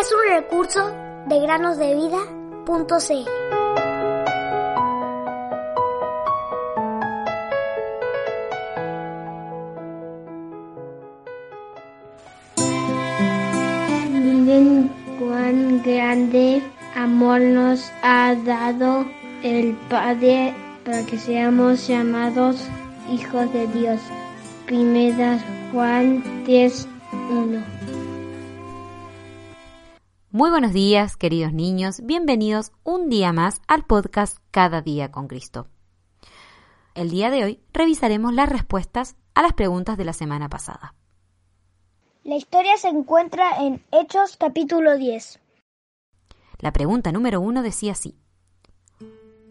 Es un recurso de granosdevida.cl. Miren cuán grande amor nos ha dado el Padre para que seamos llamados hijos de Dios. Primera Juan 10.1 Muy buenos días, queridos niños. Bienvenidos un día más al podcast Cada día con Cristo. El día de hoy revisaremos las respuestas a las preguntas de la semana pasada. La historia se encuentra en Hechos capítulo 10. La pregunta número uno decía así.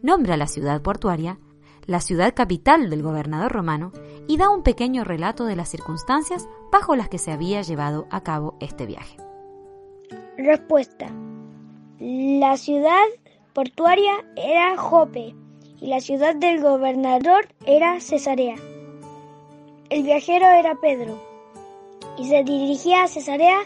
Nombra la ciudad portuaria, la ciudad capital del gobernador romano, y da un pequeño relato de las circunstancias bajo las que se había llevado a cabo este viaje. Respuesta. La ciudad portuaria era Jope y la ciudad del gobernador era Cesarea. El viajero era Pedro y se dirigía a Cesarea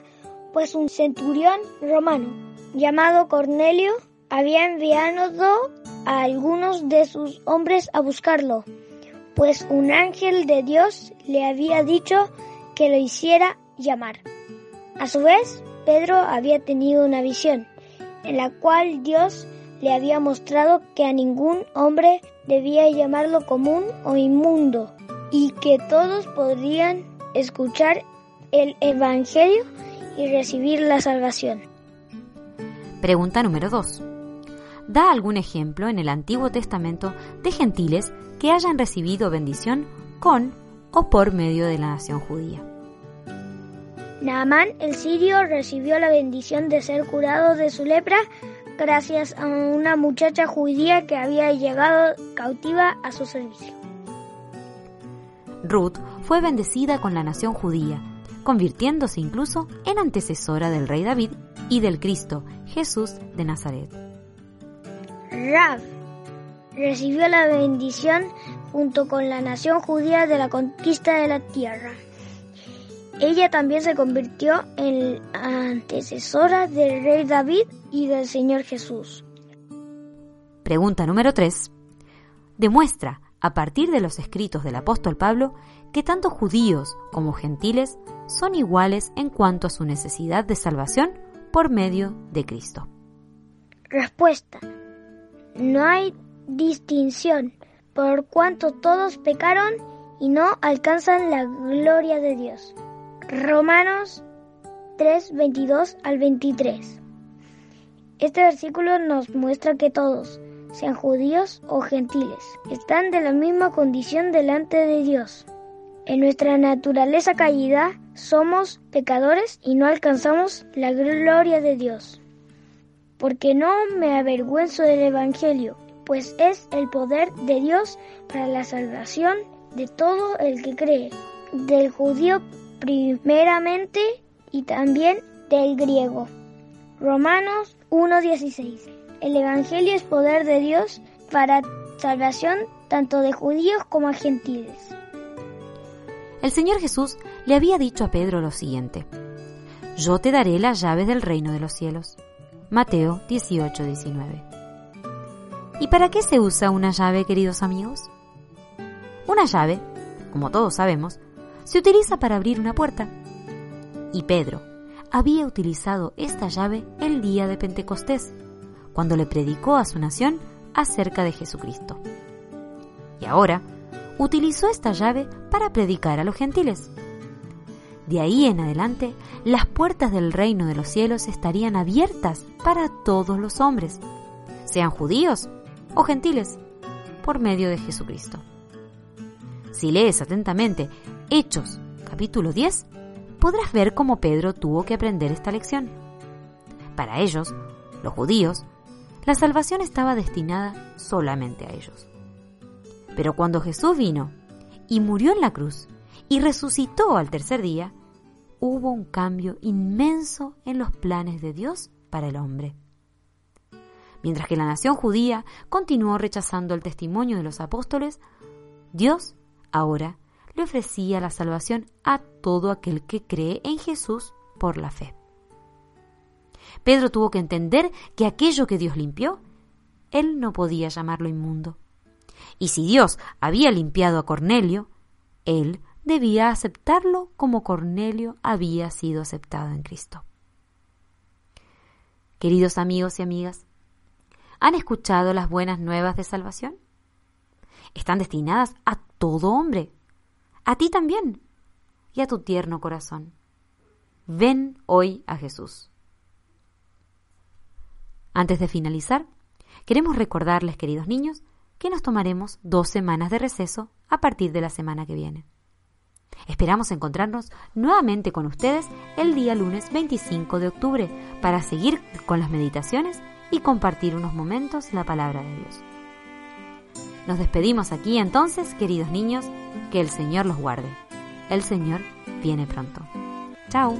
pues un centurión romano llamado Cornelio había enviado a algunos de sus hombres a buscarlo, pues un ángel de Dios le había dicho que lo hiciera llamar. A su vez, Pedro había tenido una visión, en la cual Dios le había mostrado que a ningún hombre debía llamarlo común o inmundo, y que todos podrían escuchar el Evangelio y recibir la salvación. Pregunta número 2. Da algún ejemplo en el Antiguo Testamento de gentiles que hayan recibido bendición con o por medio de la nación judía. Naamán el sirio recibió la bendición de ser curado de su lepra gracias a una muchacha judía que había llegado cautiva a su servicio. Ruth fue bendecida con la nación judía, convirtiéndose incluso en antecesora del rey David y del Cristo, Jesús de Nazaret. Rav recibió la bendición junto con la nación judía de la conquista de la tierra. Ella también se convirtió en antecesora del rey David y del Señor Jesús. Pregunta número 3. Demuestra, a partir de los escritos del apóstol Pablo, que tanto judíos como gentiles son iguales en cuanto a su necesidad de salvación por medio de Cristo. Respuesta. No hay distinción, por cuanto todos pecaron y no alcanzan la gloria de Dios. Romanos 3, 22 al 23. Este versículo nos muestra que todos, sean judíos o gentiles, están de la misma condición delante de Dios. En nuestra naturaleza caída somos pecadores y no alcanzamos la gloria de Dios. Porque no me avergüenzo del Evangelio, pues es el poder de Dios para la salvación de todo el que cree, del judío primeramente y también del griego. Romanos 1.16. El Evangelio es poder de Dios para salvación tanto de judíos como a gentiles. El Señor Jesús le había dicho a Pedro lo siguiente, Yo te daré las llaves del reino de los cielos. Mateo 18.19. ¿Y para qué se usa una llave, queridos amigos? Una llave, como todos sabemos, se utiliza para abrir una puerta. Y Pedro había utilizado esta llave el día de Pentecostés, cuando le predicó a su nación acerca de Jesucristo. Y ahora utilizó esta llave para predicar a los gentiles. De ahí en adelante, las puertas del reino de los cielos estarían abiertas para todos los hombres, sean judíos o gentiles, por medio de Jesucristo. Si lees atentamente Hechos capítulo 10, podrás ver cómo Pedro tuvo que aprender esta lección. Para ellos, los judíos, la salvación estaba destinada solamente a ellos. Pero cuando Jesús vino y murió en la cruz y resucitó al tercer día, hubo un cambio inmenso en los planes de Dios para el hombre. Mientras que la nación judía continuó rechazando el testimonio de los apóstoles, Dios ahora le ofrecía la salvación a todo aquel que cree en Jesús por la fe. Pedro tuvo que entender que aquello que Dios limpió, él no podía llamarlo inmundo. Y si Dios había limpiado a Cornelio, él debía aceptarlo como Cornelio había sido aceptado en Cristo. Queridos amigos y amigas, ¿han escuchado las buenas nuevas de salvación? Están destinadas a todo hombre, a ti también y a tu tierno corazón. Ven hoy a Jesús. Antes de finalizar, queremos recordarles, queridos niños, que nos tomaremos dos semanas de receso a partir de la semana que viene. Esperamos encontrarnos nuevamente con ustedes el día lunes 25 de octubre para seguir con las meditaciones y compartir unos momentos la palabra de Dios. Nos despedimos aquí entonces, queridos niños, que el Señor los guarde. El Señor viene pronto. Chao.